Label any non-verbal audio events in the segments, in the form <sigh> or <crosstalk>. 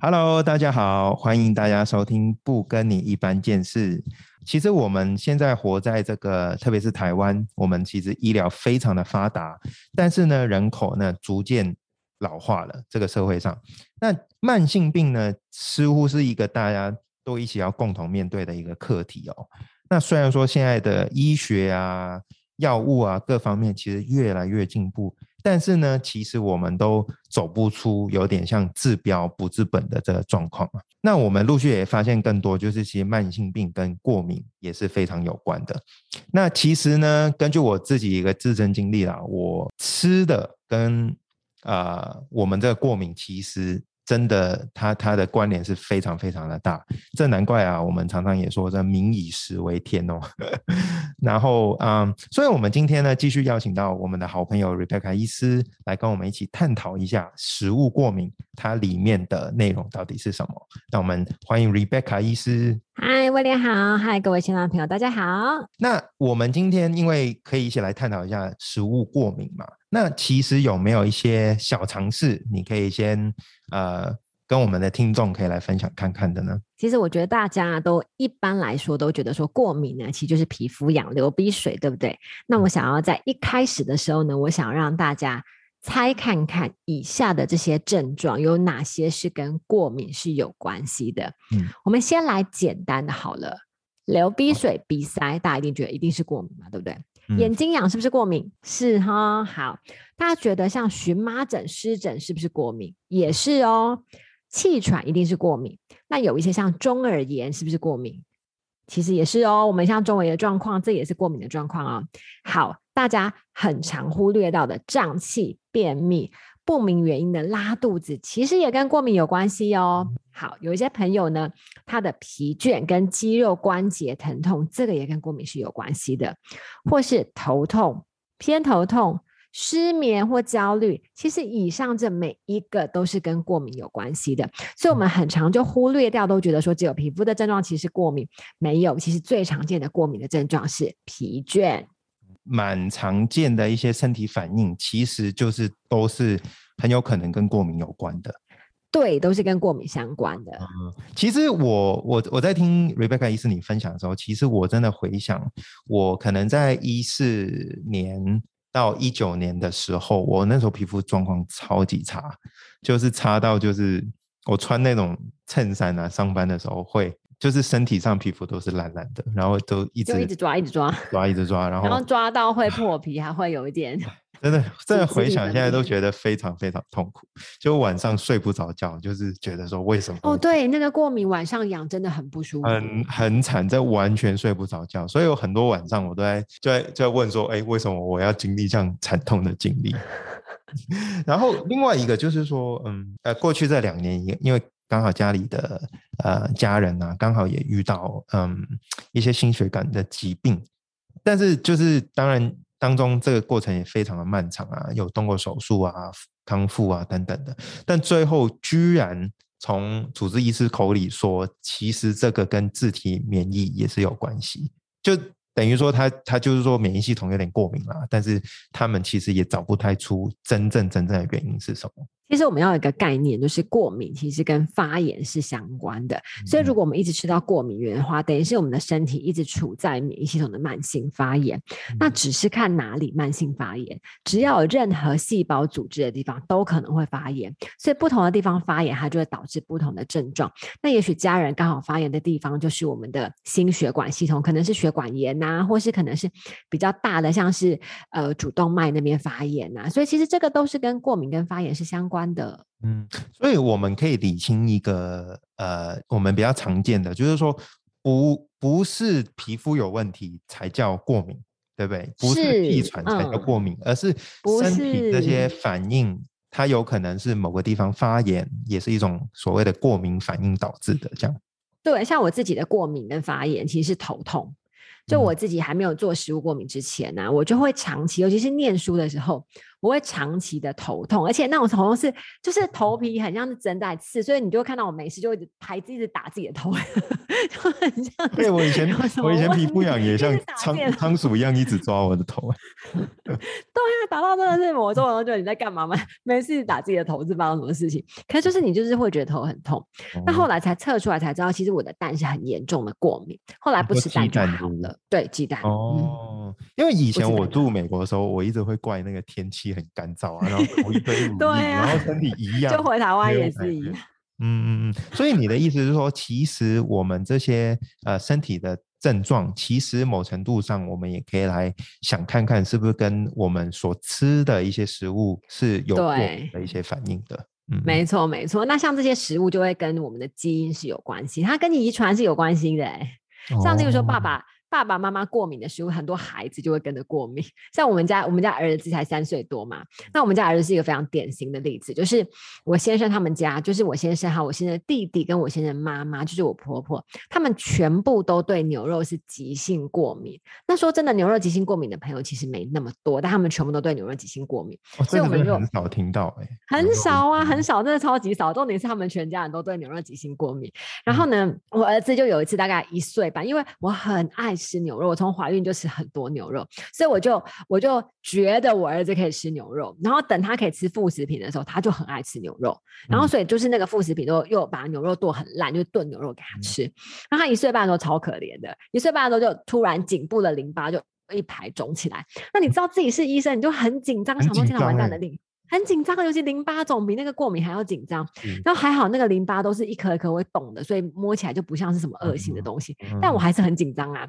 Hello，大家好，欢迎大家收听《不跟你一般见识》。其实我们现在活在这个，特别是台湾，我们其实医疗非常的发达，但是呢，人口呢逐渐老化了。这个社会上，那慢性病呢，似乎是一个大家都一起要共同面对的一个课题哦。那虽然说现在的医学啊、药物啊各方面其实越来越进步。但是呢，其实我们都走不出有点像治标不治本的这个状况啊。那我们陆续也发现更多，就是其实慢性病跟过敏也是非常有关的。那其实呢，根据我自己一个自身经历啦，我吃的跟啊我们这个过敏其实。真的，它它的关联是非常非常的大，这难怪啊，我们常常也说这民以食为天哦。<laughs> 然后嗯，所以我们今天呢，继续邀请到我们的好朋友 Rebecca 医师来跟我们一起探讨一下食物过敏它里面的内容到底是什么。那我们欢迎 Rebecca 医师。嗨，威廉好，嗨，各位线上朋友，大家好。那我们今天因为可以一起来探讨一下食物过敏嘛，那其实有没有一些小尝试，你可以先。呃，跟我们的听众可以来分享看看的呢。其实我觉得大家都一般来说都觉得说过敏呢，其实就是皮肤痒、流鼻水，对不对？那我想要在一开始的时候呢，我想让大家猜看看以下的这些症状有哪些是跟过敏是有关系的。嗯，我们先来简单的好了，流鼻水、鼻塞，大家一定觉得一定是过敏嘛，对不对？眼睛痒是不是过敏？是哈。好，大家觉得像荨麻疹、湿疹是不是过敏？也是哦。气喘一定是过敏。那有一些像中耳炎是不是过敏？其实也是哦。我们像中耳炎的状况，这也是过敏的状况哦。好，大家很常忽略到的胀气、便秘。不明原因的拉肚子，其实也跟过敏有关系哦。好，有一些朋友呢，他的疲倦跟肌肉关节疼痛，这个也跟过敏是有关系的。或是头痛、偏头痛、失眠或焦虑，其实以上这每一个都是跟过敏有关系的。所以，我们很常就忽略掉，都觉得说只有皮肤的症状其实过敏没有。其实最常见的过敏的症状是疲倦。蛮常见的一些身体反应，其实就是都是很有可能跟过敏有关的。对，都是跟过敏相关的。嗯，其实我我我在听 Rebecca 医师你分享的时候，其实我真的回想，我可能在一四年到一九年的时候，我那时候皮肤状况超级差，就是差到就是我穿那种衬衫啊，上班的时候会。就是身体上皮肤都是烂烂的，然后都一直一直抓，一直抓，抓一直抓，然后然后抓到会破皮，还会有一点。<laughs> 真的，真的回想现在都觉得非常非常痛苦，就晚上睡不着觉，就是觉得说为什么？哦，对，那个过敏晚上痒真的很不舒服，很很惨，这完全睡不着觉，所以有很多晚上我都在就在就在问说，哎，为什么我要经历这样惨痛的经历？<laughs> <laughs> 然后另外一个就是说，嗯，呃，过去这两年因因为。刚好家里的呃家人啊，刚好也遇到嗯一些心血管的疾病，但是就是当然当中这个过程也非常的漫长啊，有动过手术啊、康复啊等等的，但最后居然从主治医师口里说，其实这个跟自体免疫也是有关系，就等于说他他就是说免疫系统有点过敏啦，但是他们其实也找不太出真正真正的原因是什么。其实我们要有一个概念，就是过敏其实跟发炎是相关的。所以如果我们一直吃到过敏源的话，等于是我们的身体一直处在免疫系统的慢性发炎。那只是看哪里慢性发炎，只要有任何细胞组织的地方都可能会发炎。所以不同的地方发炎，它就会导致不同的症状。那也许家人刚好发炎的地方就是我们的心血管系统，可能是血管炎呐，或是可能是比较大的，像是呃主动脉那边发炎呐。所以其实这个都是跟过敏跟发炎是相关。的，嗯，所以我们可以理清一个，呃，我们比较常见的，就是说，不不是皮肤有问题才叫过敏，对不对？不是气喘才叫过敏，而是身体这些反应，它有可能是某个地方发炎，也是一种所谓的过敏反应导致的，这样。对，像我自己的过敏跟发炎，其实是头痛。就我自己还没有做食物过敏之前呢，我就会长期，尤其是念书的时候，我会长期的头痛，而且那种头痛是就是头皮很像是针在刺，所以你就会看到我没事就一直拍自己打自己的头，<laughs> 就很像。<laughs> 对我以前我以前皮肤痒也像仓仓鼠一样一直抓我的头。<laughs> 对啊，打到真的是我说，然后就你在干嘛嘛？没事打自己的头是发生什么事情？可是就是你就是会觉得头很痛。那后来才测出来才知道，其实我的蛋是很严重的过敏。后来不吃蛋就好了。对，鸡蛋。嗯，哦，因为以前我住美国的时候，我一直会怪那个天气很干燥啊，然后涂一堆 <laughs> 对啊然后身体一样，就回台湾也是一样。嗯嗯嗯，所以你的意思是说，其实我们这些呃身体的症状，其实某程度上我们也可以来想看看，是不是跟我们所吃的一些食物是有过的一些反应的。嗯，没错，没错。那像这些食物就会跟我们的基因是有关系，它跟你遗传是有关系的、欸。像例如说，爸哦爸爸爸妈妈过敏的食物，很多孩子就会跟着过敏。像我们家，我们家儿子才三岁多嘛，那我们家儿子是一个非常典型的例子，就是我先生他们家，就是我先生还有我先生的弟弟跟我先生的妈妈，就是我婆婆，他们全部都对牛肉是急性过敏。那说真的，牛肉急性过敏的朋友其实没那么多，但他们全部都对牛肉急性过敏。哦所以我们就很少听到哎、很少啊，嗯很少，真的超级少。重点是他们全家人都对牛肉急性过敏。然嗯后呢，我儿子就有一次大概一岁吧，因为我很爱吃牛肉，我从怀孕就吃很多牛肉，所以我就我就觉得我儿子可以吃牛肉。然后等他可以吃副食品的时候，他就很爱吃牛肉。然后嗯所以就是那个副食品都又把牛肉剁很烂，就炖牛肉给他嗯吃。然后他一岁半的时候超可怜的，一岁半的时候就突然颈部的淋巴就一排肿起来。那你知道自己是医生，你就很紧张，很想说紧天哪完蛋张欸了，淋很紧张，尤其淋巴肿比那个过敏还要紧张。是然后还好那个淋巴都是一颗一颗会动的，所以摸起来就不像是什么恶性的嗯东西。但我嗯还是很紧张啊。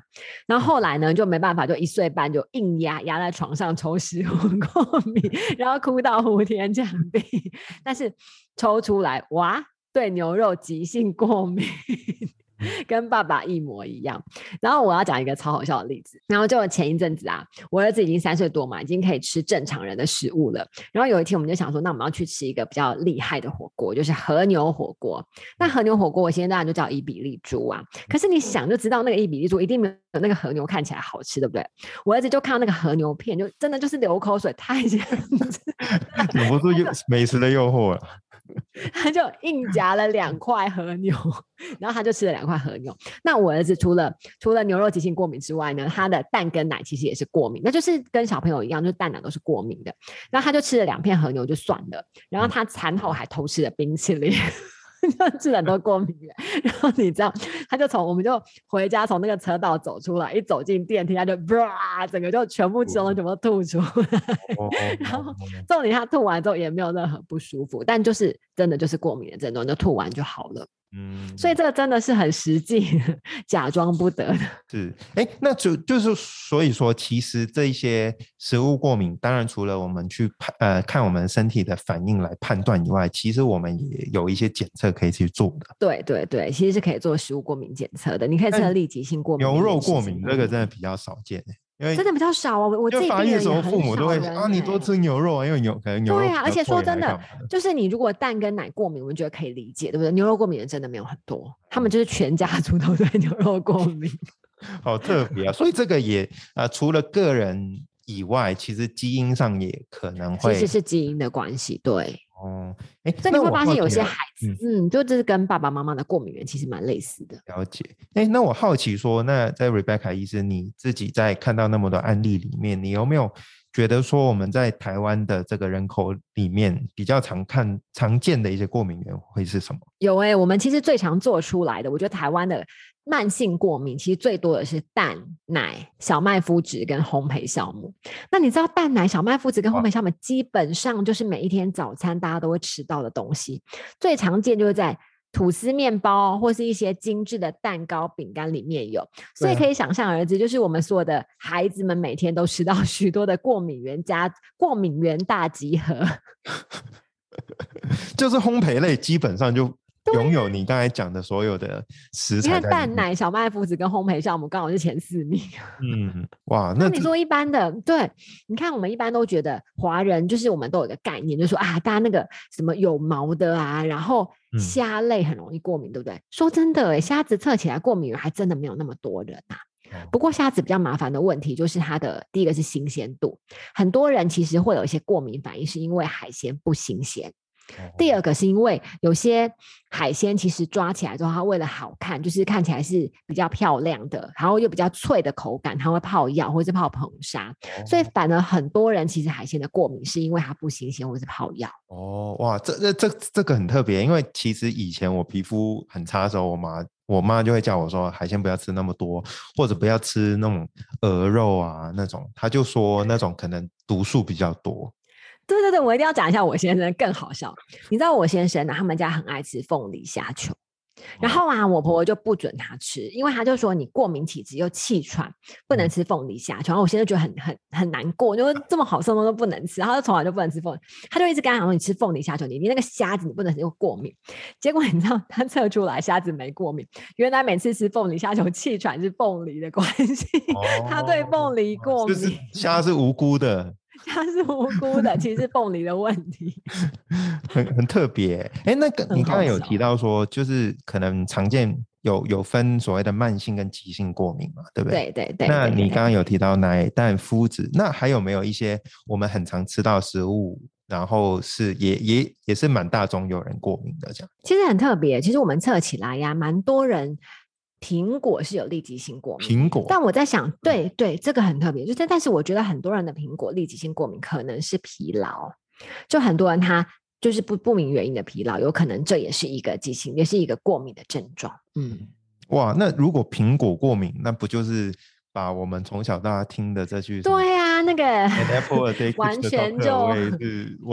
然后后来呢，就没办法，就一岁半就硬压压在床上抽食物 <laughs> 过敏，然后哭到呼天抢地。<laughs> 但是抽出来，哇，对牛肉急性过敏。跟爸爸一模一样，然后我要讲一个超好笑的例子。然后就前一阵子啊，我儿子已经三岁多嘛，已经可以吃正常人的食物了。然后有一天我们就想说，那我们要去吃一个比较厉害的火锅，就是和牛火锅。那和牛火锅，我现在当然就叫伊比利猪啊。可是你想就知道，那个伊比利猪一定没有那个和牛看起来好吃，对不对？我儿子就看到那个和牛片，就真的就是流口水，太 <laughs> 想吃，忍不住诱美食的诱惑了。他就硬 <laughs> 夹了两块和牛，<laughs> 然后他就吃了两块和牛。那我儿子除了除了牛肉急性过敏之外呢，他的蛋跟奶其实也是过敏，那就是跟小朋友一样，就是蛋奶都是过敏的。然后他就吃了两片和牛就算了，然后他餐后还偷吃了冰淇淋。就吃了很多过敏源，<laughs> 然后你知道，他就从我们就回家从那个车道走出来，一走进电梯，他就啪，整个就全部吃东西全部吐出来。哦 <laughs> 然后重点他吐完之后也没有任何不舒服，但就是真的就是过敏的症状，就吐完就好了。嗯所以这个真的是很实际，<laughs> 假装不得的。<laughs> 是，哎，那就就是所以说，其实这一些食物过敏，当然除了我们去判呃看我们身体的反应来判断以外，其实我们也有一些检测可以去做的。对对对，其实是可以做食物过敏检测的，你可以测立即性过敏、牛肉过敏这个真的比较少见诶，因为真的比较少啊。我我自己发育的时候，父母都会说啊，你多欸吃牛肉啊，因为牛可能牛肉对啊，而且说真的就是你如果蛋跟奶过敏，我们觉得可以理解，对不对？牛肉过敏的真的没有很多，他们就是全家族都对牛肉过敏。<laughs> 好特别啊！所以这个也呃，除了个人以外，其实基因上也可能会其会实是基因的关系，对。哦。哎，所以你会发现有些孩子，嗯，就这是跟爸爸妈妈的过敏源其实蛮类似的。了解，哎，那我好奇说，那在 Rebecca 医生，你自己在看到那么多案例里面，你有没有觉得说我们在台湾的这个人口里面比较常看常见的一些过敏源会是什么？有哎、我们其实最常做出来的，我觉得台湾的慢性过敏其实最多的是蛋、奶、小麦麸质跟烘焙酵母。那你知道蛋奶、小麦麸质跟烘焙酵母基本上就是每一天早餐大家都会吃到的东西，最常见就是在。吐司面包或是一些精致的蛋糕、饼干里面有，所以可以想象而知，就是我们所有的孩子们每天都吃到 <laughs> 许多的过敏源加过敏源大集合。<laughs> 就是烘焙类基本上就拥有你刚才讲的所有的食材在里面。看蛋奶、小麦麸质跟烘焙酵母刚好是前四名。嗯，哇，<laughs> 那你说一般的，对，你看我们一般都觉得华人就是我们都有一个概念，就是说啊，大家那个什么有毛的啊，然后嗯虾类很容易过敏，对不对？说真的，诶，虾子测起来过敏源还真的没有那么多人啊。不过虾子比较麻烦的问题就是它的第一个是新鲜度，很多人其实会有一些过敏反应，是因为海鲜不新鲜。第二个是因为有些海鲜其实抓起来之后，它为了好看，就是看起来是比较漂亮的，然后又比较脆的口感，它会泡药或者是泡硼砂，所以反而很多人其实海鲜的过敏是因为它不新鲜或者是泡药。哦，哇，这这这这个很特别，因为其实以前我皮肤很差的时候，我妈我妈就会叫我说海鲜不要吃那么多，或者不要吃那种鹅肉啊那种，她就说那种可能毒素比较多。对对对，我一定要讲一下我先生更好笑。你知道我先生呢，他们家很爱吃凤梨虾球，然后啊，我婆婆就不准他吃，因为他就说你过敏体质又气喘，不能吃凤梨虾球。然后我现在觉得很很很难过，因为这么好吃的东西都不能吃，然后从来就不能吃凤梨，他就一直跟他讲说你吃凤梨虾球，你你那个虾子你不能又过敏。结果你知道他测出来虾子没过敏，原来每次吃凤梨虾球气喘是凤梨的关系，他对凤梨过敏。就是虾是无辜的。它是无辜的，其实是凤梨的问题，很很特别。哎，那个你刚刚有提到说，就是可能常见有有分所谓的慢性跟急性过敏嘛，对不对？对对对。那你刚刚有提到奶蛋麸质，那还有没有一些我们很常吃到食物，然后是也也也是蛮大众有人过敏的这样？其实很特别，其实我们测起来呀，蛮多人。苹果是有立即性过敏，苹果。但我在想，对对，这个很特别，就是但是我觉得很多人的苹果立即性过敏可能是疲劳，就很多人他就是不不明原因的疲劳，有可能这也是一个急性，也是一个过敏的症状。嗯，哇，那如果苹果过敏，那不就是把我们从小到大听的这句对啊，那个 <laughs> 完全就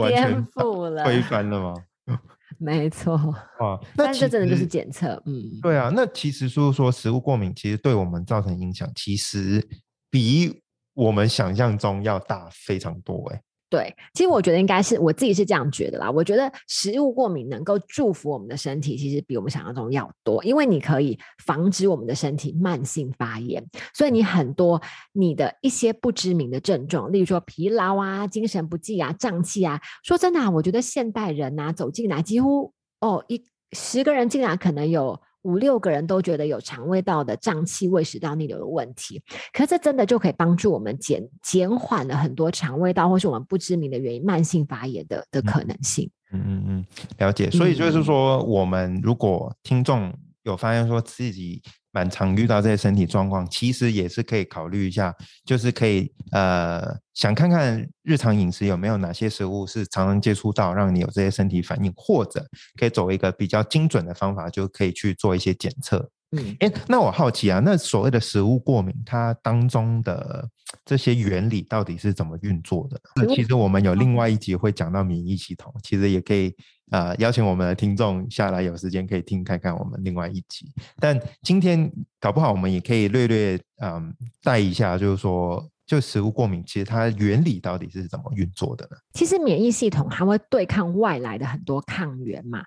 颠覆了，推翻了吗？<laughs> <laughs> 没错，啊，那这真的就是检测，嗯，对啊，那其实就是说食物过敏，其实对我们造成影响，其实比我们想象中要大非常多，哎。对，其实我觉得应该是我自己是这样觉得啦。我觉得食物过敏能够祝福我们的身体，其实比我们想象中要多，因为你可以防止我们的身体慢性发炎。所以你很多你的一些不知名的症状，例如说疲劳啊、精神不济啊、胀气啊，说真的，啊，我觉得现代人呐走进来，几乎哦一十个人进来可能有。五六个人都觉得有肠胃道的胀气、胃食道逆流的问题，可是这真的就可以帮助我们减减缓了很多肠胃道或是我们不知名的原因慢性发炎的的可能性。嗯嗯嗯，了解。所以就是说，我们如果听众有发现说自己。蛮常遇到这些身体状况，其实也是可以考虑一下，就是可以呃想看看日常饮食有没有哪些食物是常常接触到，让你有这些身体反应，或者可以走一个比较精准的方法，就可以去做一些检测。嗯，哎，那我好奇啊，那所谓的食物过敏，它当中的这些原理到底是怎么运作的？那其实我们有另外一集会讲到免疫系统，其实也可以呃邀请我们的听众下来，有时间可以听看看我们另外一集。但今天搞不好我们也可以略略嗯带一下，就是说，就食物过敏，其实它原理到底是怎么运作的呢？其实免疫系统它会对抗外来的很多抗原嘛。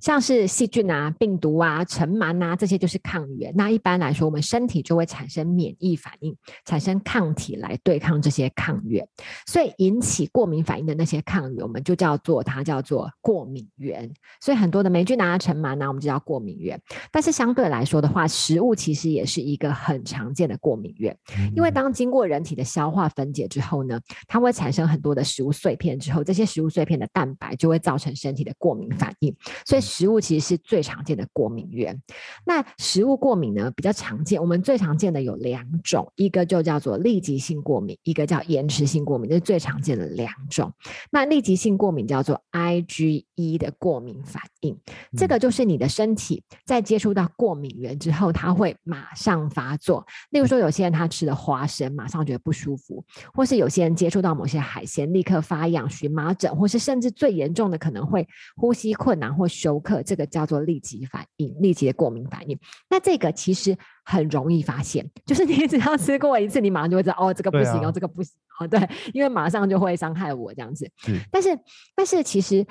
像是细菌啊、病毒啊、尘螨啊，这些就是抗原。那一般来说，我们身体就会产生免疫反应，产生抗体来对抗这些抗原。所以引起过敏反应的那些抗原，我们就叫做它叫做过敏源。所以很多的霉菌啊、尘螨啊，我们就叫过敏源。但是相对来说的话，食物其实也是一个很常见的过敏源，因为当经过人体的消化分解之后呢，它会产生很多的食物碎片，之后这些食物碎片的蛋白就会造成身体的过敏反应。所以食物其实是最常见的过敏源。那食物过敏呢比较常见，我们最常见的有两种，一个就叫做立即性过敏，一个叫延迟性过敏，这是最常见的两种。那立即性过敏叫做 IgE 的过敏反应，这个就是你的身体在接触到过敏源之后，它会马上发作。例如说，有些人他吃了花生，马上觉得不舒服；或是有些人接触到某些海鲜，立刻发痒、荨麻疹，或是甚至最严重的可能会呼吸困难或。休克，这个叫做立即反应，立即的过敏反应。那这个其实很容易发现，就是你 <laughs> 只要吃过一次，你马上就会知道，哦，这个不行哦，这个不行哦，对，因为马上就会伤害我这样子。但是，但是其实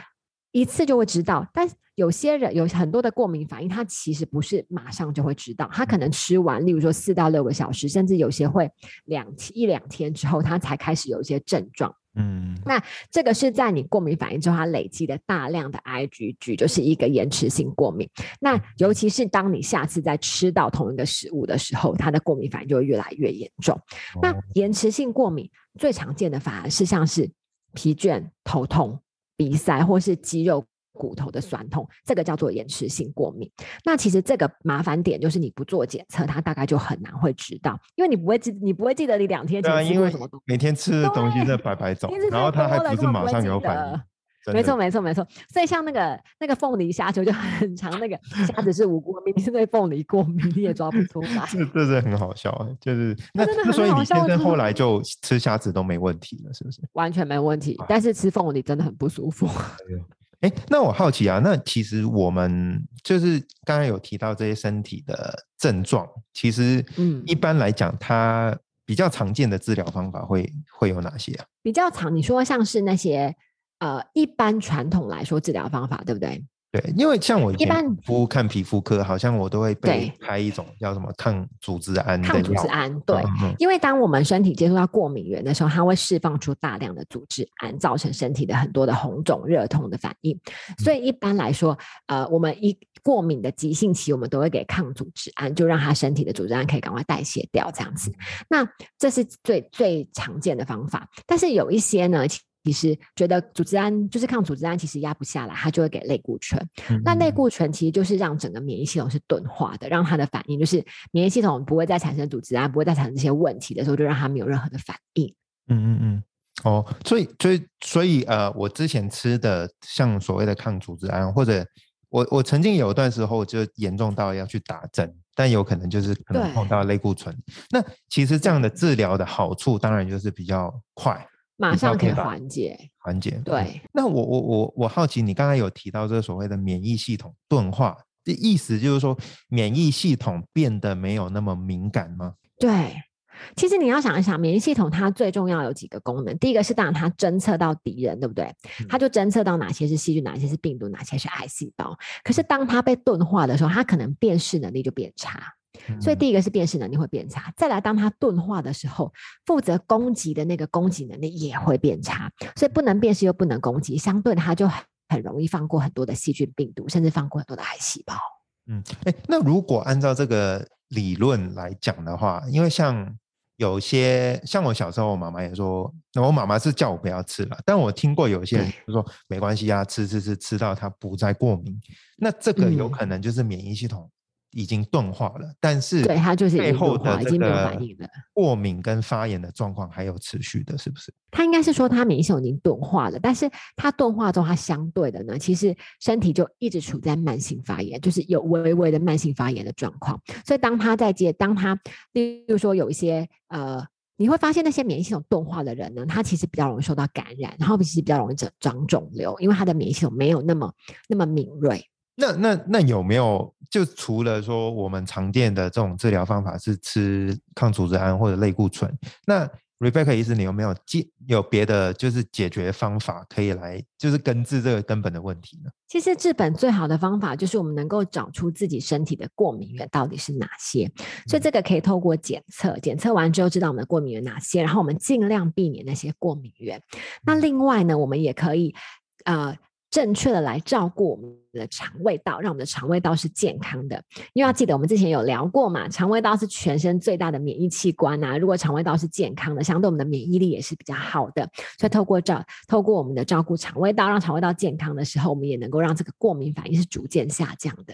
一次就会知道，但有些人有很多的过敏反应，他其实不是马上就会知道，他可能吃完，例如说四到六个小时，甚至有些会两一两天之后，他才开始有一些症状。嗯，那这个是在你过敏反应之后，它累积的大量的 IgG，就是一个延迟性过敏。那尤其是当你下次再吃到同一个食物的时候，它的过敏反应就会越来越严重。那延迟性过敏最常见的反而是像是疲倦、头痛、鼻塞或是肌肉。骨头的酸痛，这个叫做延迟性过敏。那其实这个麻烦点就是你不做检测，它大概就很难会知道，因为你不会记，你不会记得你两天前吃过什么东西。每天吃的东西在白白走，然后它还不是马上有反应。没错，没错，没错。所以像那个那个凤梨虾球就 <laughs> 很长，那个虾子是无过敏，<laughs> 是对凤梨过敏，你也抓不出来。这这是很好笑，就是那那所以你现在后来就吃虾子都没问题了，是不是？完全没问题，但是吃凤梨真的很不舒服。哎，那我好奇啊，那其实我们就是刚刚有提到这些身体的症状，其实嗯，一般来讲，它比较常见的治疗方法会会有哪些啊？比较常，你说像是那些呃，一般传统来说治疗方法，对不对？对，因为像我一般肤看皮肤科，好像我都会被开一种叫什么抗组织胺抗组织胺，对，因为当我们身体接触到过敏源的时候，它会释放出大量的组织胺，造成身体的很多的红肿、热痛的反应。所以一般来说，呃，我们一过敏的急性期，我们都会给抗组织胺，就让他身体的组织胺可以赶快代谢掉，这样子。那这是最最常见的方法，但是有一些呢。其实觉得组织胺就是抗组织胺，其实压不下来，它就会给类固醇。那类固醇其实就是让整个免疫系统是钝化的，让它的反应就是免疫系统不会再产生组织胺，不会再产生这些问题的时候，就让它没有任何的反应。嗯嗯嗯。哦，所以所以所以呃，我之前吃的像所谓的抗组织胺，或者我我曾经有一段时候就严重到要去打针，但有可能就是可能碰到类固醇。那其实这样的治疗的好处，当然就是比较快。马上可以缓解，缓解。对，那我我我我好奇，你刚才有提到这个所谓的免疫系统钝化的意思，就是说免疫系统变得没有那么敏感吗？对，其实你要想一想，免疫系统它最重要有几个功能，第一个是当然它侦测到敌人，对不对？它就侦测到哪些是细菌，哪些是病毒，哪些是癌细胞。可是当它被钝化的时候，它可能辨识能力就变差。所以第一个是辨识能力会变差，再来当它钝化的时候，负责攻击的那个攻击能力也会变差，所以不能辨识又不能攻击，相对它就很很容易放过很多的细菌、病毒，甚至放过很多的癌细胞。嗯，哎，那如果按照这个理论来讲的话，因为像有些像我小时候，我妈妈也说，那我妈妈是叫我不要吃了，但我听过有些人就说没关系啊，吃吃吃吃到它不再过敏，那这个有可能就是免疫系统。已经钝化了，但是对它就是背后的这个过敏跟发炎的状况还有持续的，是不是？他应该是说他免疫系统已经钝化了，但是他钝化之后，它相对的呢，其实身体就一直处在慢性发炎，就是有微微的慢性发炎的状况。所以当他在接，当他例如说有一些呃，你会发现那些免疫系统钝化的人呢，他其实比较容易受到感染，然后其实比较容易长长肿瘤，因为他的免疫系统没有那么那么敏锐。那那那有没有就除了说我们常见的这种治疗方法是吃抗组织胺或者类固醇？那 Rebecca 医师你有没有解有别的就是解决方法可以来就是根治这个根本的问题呢？其实治本最好的方法就是我们能够找出自己身体的过敏源到底是哪些，所以这个可以透过检测，检测完之后知道我们的过敏源哪些，然后我们尽量避免那些过敏源。那另外呢，我们也可以呃。正确的来照顾我们的肠胃道，让我们的肠胃道是健康的。因为要记得，我们之前有聊过嘛，肠胃道是全身最大的免疫器官啊。如果肠胃道是健康的，相对我们的免疫力也是比较好的。所以透过照，透过我们的照顾肠胃道，让肠胃道健康的时候，我们也能够让这个过敏反应是逐渐下降的。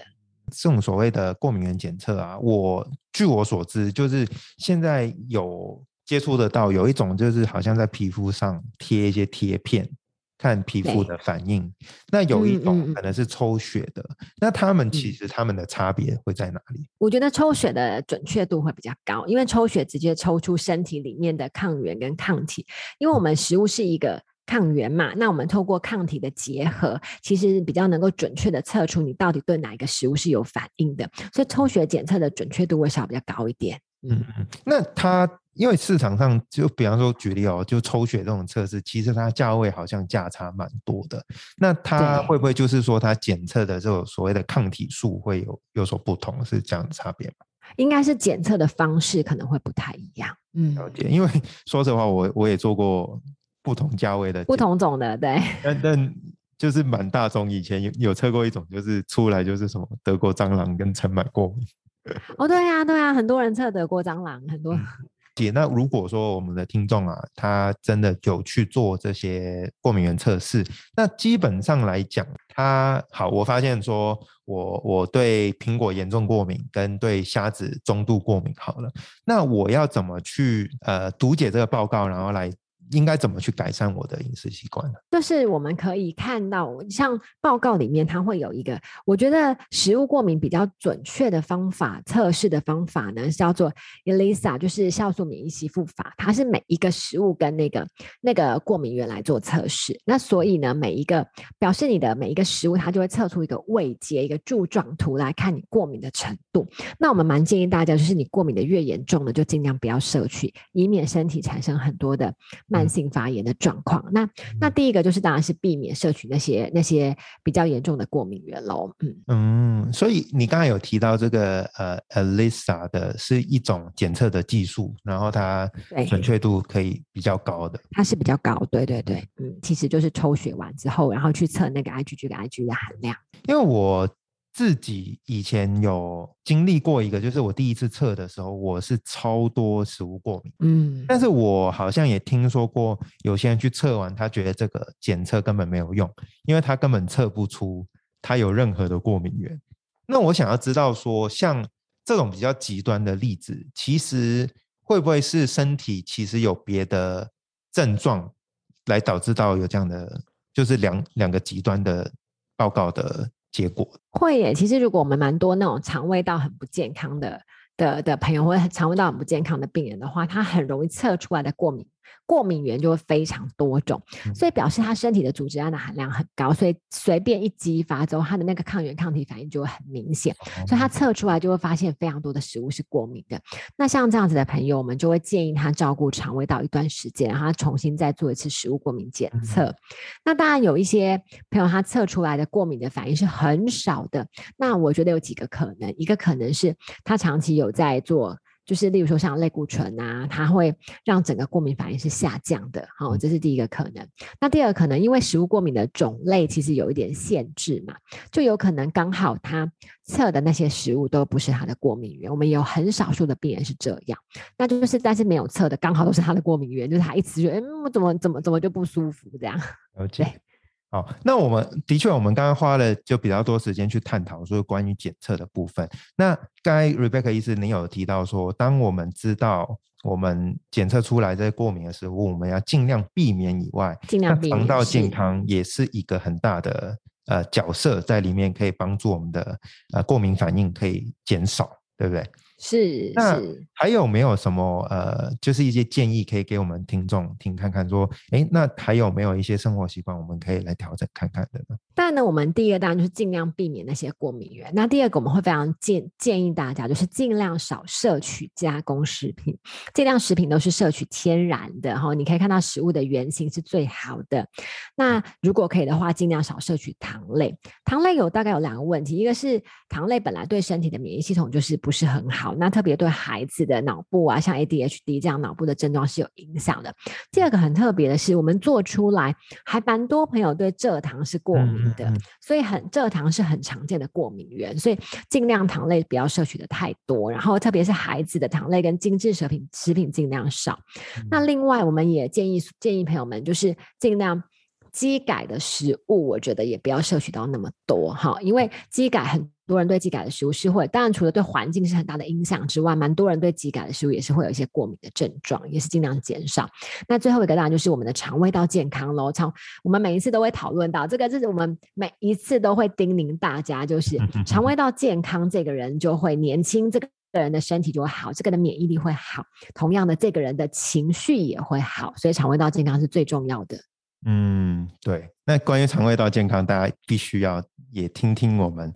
这种所谓的过敏原检测啊，我据我所知，就是现在有接触得到，有一种就是好像在皮肤上贴一些贴片。看皮肤的反应，那有一种可能是抽血的，那他们其实他们的差别会在哪里？我觉得抽血的准确度会比较高，因为抽血直接抽出身体里面的抗原跟抗体，因为我们食物是一个抗原嘛，那我们透过抗体的结合，其实比较能够准确的测出你到底对哪一个食物是有反应的，所以抽血检测的准确度会稍比较高一点。嗯嗯，那它。因为市场上就比方说举例哦，就抽血这种测试，其实它价位好像价差蛮多的。那它会不会就是说它检测的这种所谓的抗体数会有有所不同，是这样的差别吗？应该是检测的方式可能会不太一样。嗯，了解。因为说实话，我我也做过不同价位的，不同种的，对。但但就是蛮大众，以前有有测过一种，就是出来就是什么德国蟑螂跟尘螨过敏。哦，对呀，对呀，很多人测德国蟑螂，很多。姐，那如果说我们的听众啊，他真的有去做这些过敏原测试，那基本上来讲，他好，我发现说我我对苹果严重过敏，跟对虾子中度过敏，好了，那我要怎么去呃读解这个报告，然后来？应该怎么去改善我的饮食习惯呢？就是我们可以看到，像报告里面它会有一个，我觉得食物过敏比较准确的方法测试的方法呢，叫做 ELISA，就是酵素免疫吸附法。它是每一个食物跟那个那个过敏源来做测试。那所以呢，每一个表示你的每一个食物，它就会测出一个位阶、一个柱状图来看你过敏的程度。那我们蛮建议大家，就是你过敏的越严重的，就尽量不要摄取，以免身体产生很多的。慢性发炎的状况，那那第一个就是当然是避免摄取那些那些比较严重的过敏源喽。嗯嗯，所以你刚才有提到这个呃，Alisa 的是一种检测的技术，然后它准确度可以比较高的，它是比较高，对对对，嗯，其实就是抽血完之后，然后去测那个 IgG 跟 IgG 的含量，因为我。自己以前有经历过一个，就是我第一次测的时候，我是超多食物过敏，嗯，但是我好像也听说过有些人去测完，他觉得这个检测根本没有用，因为他根本测不出他有任何的过敏源。那我想要知道说，像这种比较极端的例子，其实会不会是身体其实有别的症状来导致到有这样的，就是两两个极端的报告的？结果会耶，其实如果我们蛮多那种肠胃道很不健康的的的朋友，或者肠胃道很不健康的病人的话，他很容易测出来的过敏。过敏源就会非常多种，所以表示他身体的组织胺的含量很高，所以随便一激发之后，他的那个抗原抗体反应就会很明显，所以他测出来就会发现非常多的食物是过敏的。那像这样子的朋友，我们就会建议他照顾肠胃道一段时间，然后重新再做一次食物过敏检测。那当然有一些朋友他测出来的过敏的反应是很少的，那我觉得有几个可能，一个可能是他长期有在做。就是例如说像类固醇啊，它会让整个过敏反应是下降的，好，这是第一个可能。那第二个可能，因为食物过敏的种类其实有一点限制嘛，就有可能刚好他测的那些食物都不是他的过敏源。我们有很少数的病人是这样，那就是但是没有测的刚好都是他的过敏源，就是他一吃就，嗯，我怎么怎么怎么就不舒服这样。对。好，那我们的确，我们刚刚花了就比较多时间去探讨说关于检测的部分。那刚才 Rebecca 医师，您有提到说，当我们知道我们检测出来这过敏的食物，我们要尽量避免以外，尽量避免。肠道健康也是一个很大的呃角色在里面，可以帮助我们的呃过敏反应可以减少，对不对？是，那还有没有什么呃，就是一些建议可以给我们听众听看看？说，哎，那还有没有一些生活习惯我们可以来调整看看的呢？当然呢，我们第一个当然就是尽量避免那些过敏源。那第二个我们会非常建建议大家，就是尽量少摄取加工食品，尽量食品都是摄取天然的哈。你可以看到食物的原型是最好的。那如果可以的话，尽量少摄取糖类。糖类有大概有两个问题，一个是糖类本来对身体的免疫系统就是不是很好。那特别对孩子的脑部啊，像 ADHD 这样脑部的症状是有影响的。第二个很特别的是，我们做出来还蛮多朋友对蔗糖是过敏的，所以很蔗糖是很常见的过敏源，所以尽量糖类不要摄取的太多。然后特别是孩子的糖类跟精致食品食品尽量少。那另外我们也建议建议朋友们就是尽量。基改的食物，我觉得也不要摄取到那么多哈，因为基改很多人对基改的食物是会，当然除了对环境是很大的影响之外，蛮多人对基改的食物也是会有一些过敏的症状，也是尽量减少。那最后一个当然就是我们的肠胃道健康喽，肠我们每一次都会讨论到这个，就是我们每一次都会叮咛大家，就是肠胃道健康，这个人就会年轻，这个人的身体就会好，这个的免疫力会好，同样的，这个人的情绪也会好，所以肠胃道健康是最重要的。嗯，对。那关于肠胃道健康，大家必须要也听听我们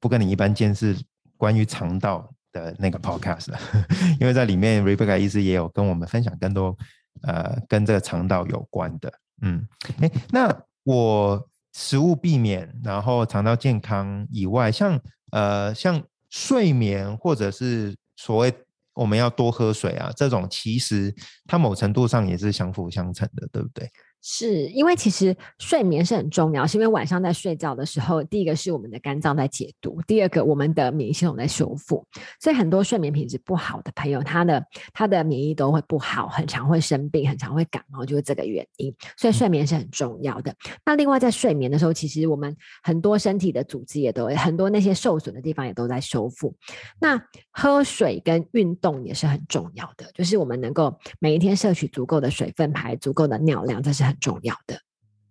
不跟你一般见识关于肠道的那个 podcast，<laughs> 因为在里面 Rebecca 医师也有跟我们分享更多呃跟这个肠道有关的。嗯，哎，那我食物避免，然后肠道健康以外，像呃像睡眠或者是所谓我们要多喝水啊，这种其实它某程度上也是相辅相成的，对不对？是因为其实睡眠是很重要，是因为晚上在睡觉的时候，第一个是我们的肝脏在解毒，第二个我们的免疫系统在修复，所以很多睡眠品质不好的朋友，他的他的免疫都会不好，很常会生病，很常会感冒，就是这个原因。所以睡眠是很重要的。那另外在睡眠的时候，其实我们很多身体的组织也都很多那些受损的地方也都在修复。那喝水跟运动也是很重要的，就是我们能够每一天摄取足够的水分，排足够的尿量，这是很。很重要的，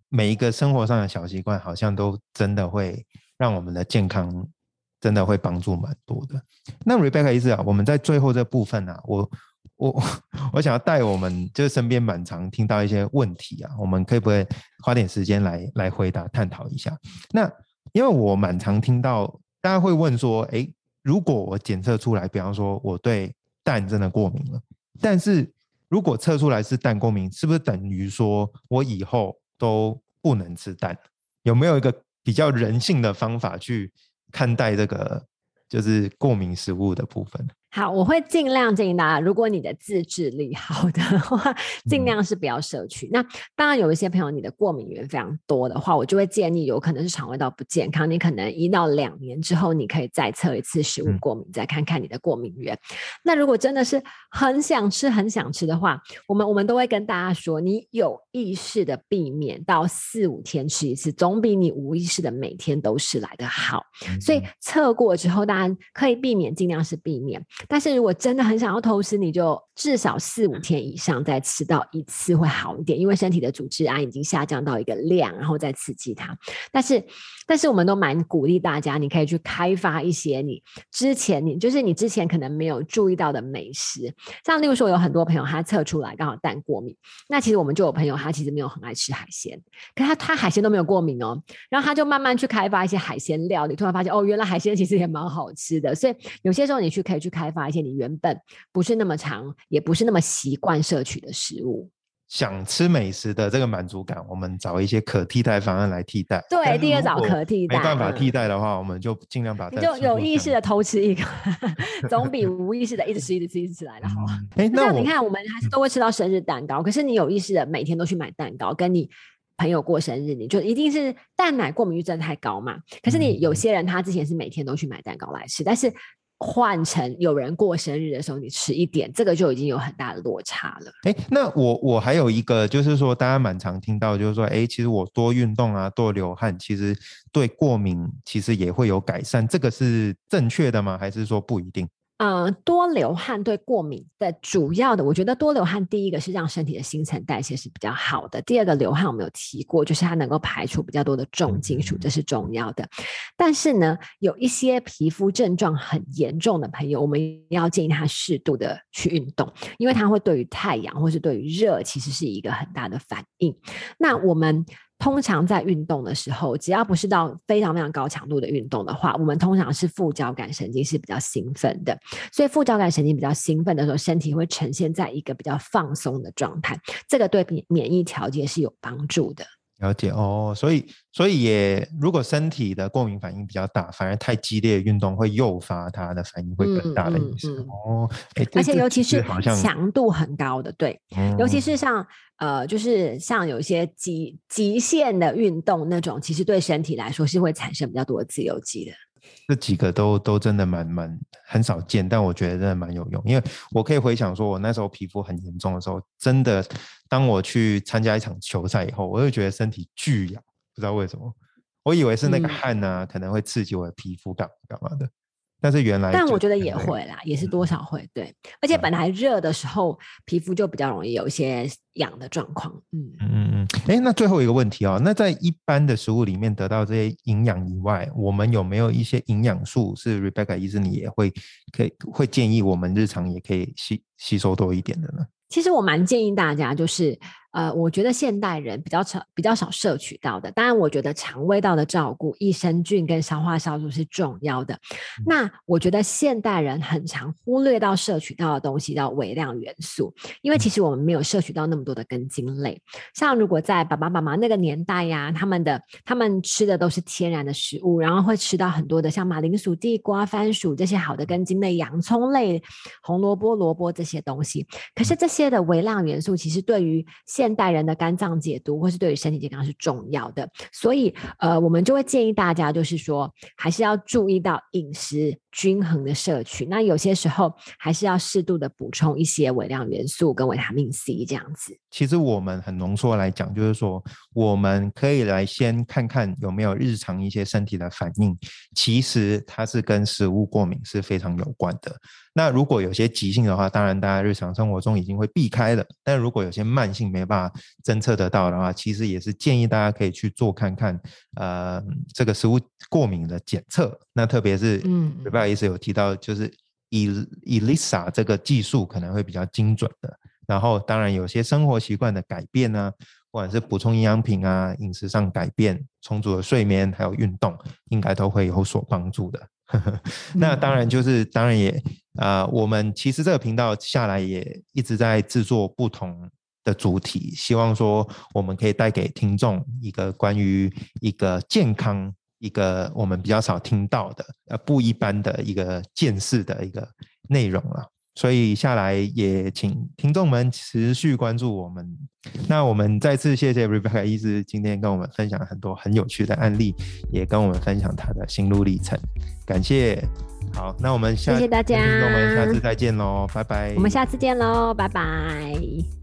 每一个生活上的小习惯，好像都真的会让我们的健康真的会帮助蛮多的。那 Rebecca 意思啊，我们在最后这部分呢，我我 <laughs> 我想要带我们就是身边蛮常听到一些问题啊，我们可以不可以花点时间来来回答探讨一下？那因为我蛮常听到大家会问说，哎，如果我检测出来，比方说我对蛋真的过敏了，但是。如果测出来是蛋过敏，是不是等于说我以后都不能吃蛋？有没有一个比较人性的方法去看待这个，就是过敏食物的部分？好，我会尽量建议大家，如果你的自制力 <laughs> 好的话，尽量是不要摄取。那当然有一些朋友，你的过敏源非常多的话，我就会建议有可能是肠胃道不健康，你可能一到两年之后，你可以再测一次食物过敏，再看看你的过敏源。那如果真的是很想吃、很想吃的话，我们我们都会跟大家说，你有意识的避免到四五天吃一次，总比你无意识的每天都是来的好。所以测过之后，当然可以避免，尽量是避免。但是如果真的很想要偷吃，你就至少四五天以上再吃到一次会好一点，因为身体的组织胺已经下降到一个量，然后再刺激它。但是，但是我们都蛮鼓励大家，你可以去开发一些你之前你就是你之前可能没有注意到的美食。像例如说，有很多朋友他测出来刚好蛋过敏，那其实我们就有朋友他其实没有很爱吃海鲜，可他他海鲜都没有过敏哦，然后他就慢慢去开发一些海鲜料理，突然发现哦，原来海鲜其实也蛮好吃的。所以有些时候你去可以去开。发现你原本不是那么长，也不是那么习惯摄取的食物，想吃美食的这个满足感，我们找一些可替代方案来替代。对，第二找可替代，没办法替代的话，我们就尽量把它就有意识的偷吃一个，<laughs> 总比无意识的一直吃、一直吃、一直吃来的好。哎，那你看，我们还是都会吃到生日蛋糕，可是你有意识的每天都去买蛋糕，跟你朋友过生日，你就一定是蛋奶过敏率真的太高嘛？可是你有些人他之前是每天都去买蛋糕来吃，但是。换成有人过生日的时候，你吃一点，这个就已经有很大的落差了。哎，那我我还有一个，就是说大家蛮常听到，就是说，哎，其实我多运动啊，多流汗，其实对过敏其实也会有改善，这个是正确的吗？还是说不一定？嗯，多流汗对过敏的主要的，我觉得多流汗第一个是让身体的新陈代谢是比较好的。第二个流汗我们有提过，就是它能够排除比较多的重金属，这是重要的。但是呢，有一些皮肤症状很严重的朋友，我们要建议他适度的去运动，因为它会对于太阳或是对于热其实是一个很大的反应。那我们。通常在运动的时候，只要不是到非常非常高强度的运动的话，我们通常是副交感神经是比较兴奋的，所以副交感神经比较兴奋的时候，身体会呈现在一个比较放松的状态，这个对免免疫调节是有帮助的。了解哦，所以所以也，如果身体的过敏反应比较大，反而太激烈运动会诱发它的反应会更大的意思哦。而且尤其是强度很高的，对，尤其是像呃，就是像有一些极极限的运动那种，其实对身体来说是会产生比较多的自由基的。这几个都都真的蛮蛮很少见，但我觉得真的蛮有用，因为我可以回想说，我那时候皮肤很严重的时候，真的当我去参加一场球赛以后，我就觉得身体巨痒，不知道为什么，我以为是那个汗呢可能会刺激我的皮肤干干嘛的。但是原来，但我觉得也会啦，也是多少会对，而且本来热的时候，皮肤就比较容易有一些痒的状况。嗯嗯嗯。哎，那最后一个问题哦，那在一般的食物里面得到这些营养以外，我们有没有一些营养素是 Rebecca 医生你也会可以会建议我们日常也可以吸吸收多一点的呢？其实我蛮建议大家就是。呃，我觉得现代人比较少比较少摄取到的。当然，我觉得肠胃道的照顾，益生菌跟消化酵素是重要的。那我觉得现代人很常忽略到摄取到的东西叫微量元素，因为其实我们没有摄取到那么多的根茎类。像如果在爸爸妈妈那个年代呀，他们的他们吃的都是天然的食物，然后会吃到很多的像马铃薯、地瓜、番薯这些好的根茎类、洋葱类、红萝卜、萝卜这些东西。可是这些的微量元素，其实对于现现代人的肝脏解毒，或是对于身体健康是重要的。所以，呃，我们就会建议大家，就是说，还是要注意到饮食均衡的摄取。那有些时候，还是要适度的补充一些微量元素跟维他命 C 这样子。其实我们很浓缩来讲，就是说，我们可以来先看看有没有日常一些身体的反应。其实它是跟食物过敏是非常有关的。那如果有些急性的话，当然大家日常生活中已经会避开了。但如果有些慢性没办法侦测得到的话，其实也是建议大家可以去做看看，呃，这个食物过敏的检测。那特别是，嗯，不好意思有提到，就是 E Elisa 这个技术可能会比较精准的。然后，当然有些生活习惯的改变呢，不管是补充营养品啊、饮食上改变、充足的睡眠还有运动，应该都会有所帮助的。<laughs> 那当然就是，当然也啊，我们其实这个频道下来也一直在制作不同的主题，希望说我们可以带给听众一个关于一个健康、一个我们比较少听到的呃不一般的一个见识的一个内容了。所以下来也请听众们持续关注我们。那我们再次谢谢 Rebecca 医师今天跟我们分享很多很有趣的案例，也跟我们分享他的心路历程。感谢。好，那我们下谢谢大家，那我们下次再见喽，拜拜。我们下次见喽，拜拜。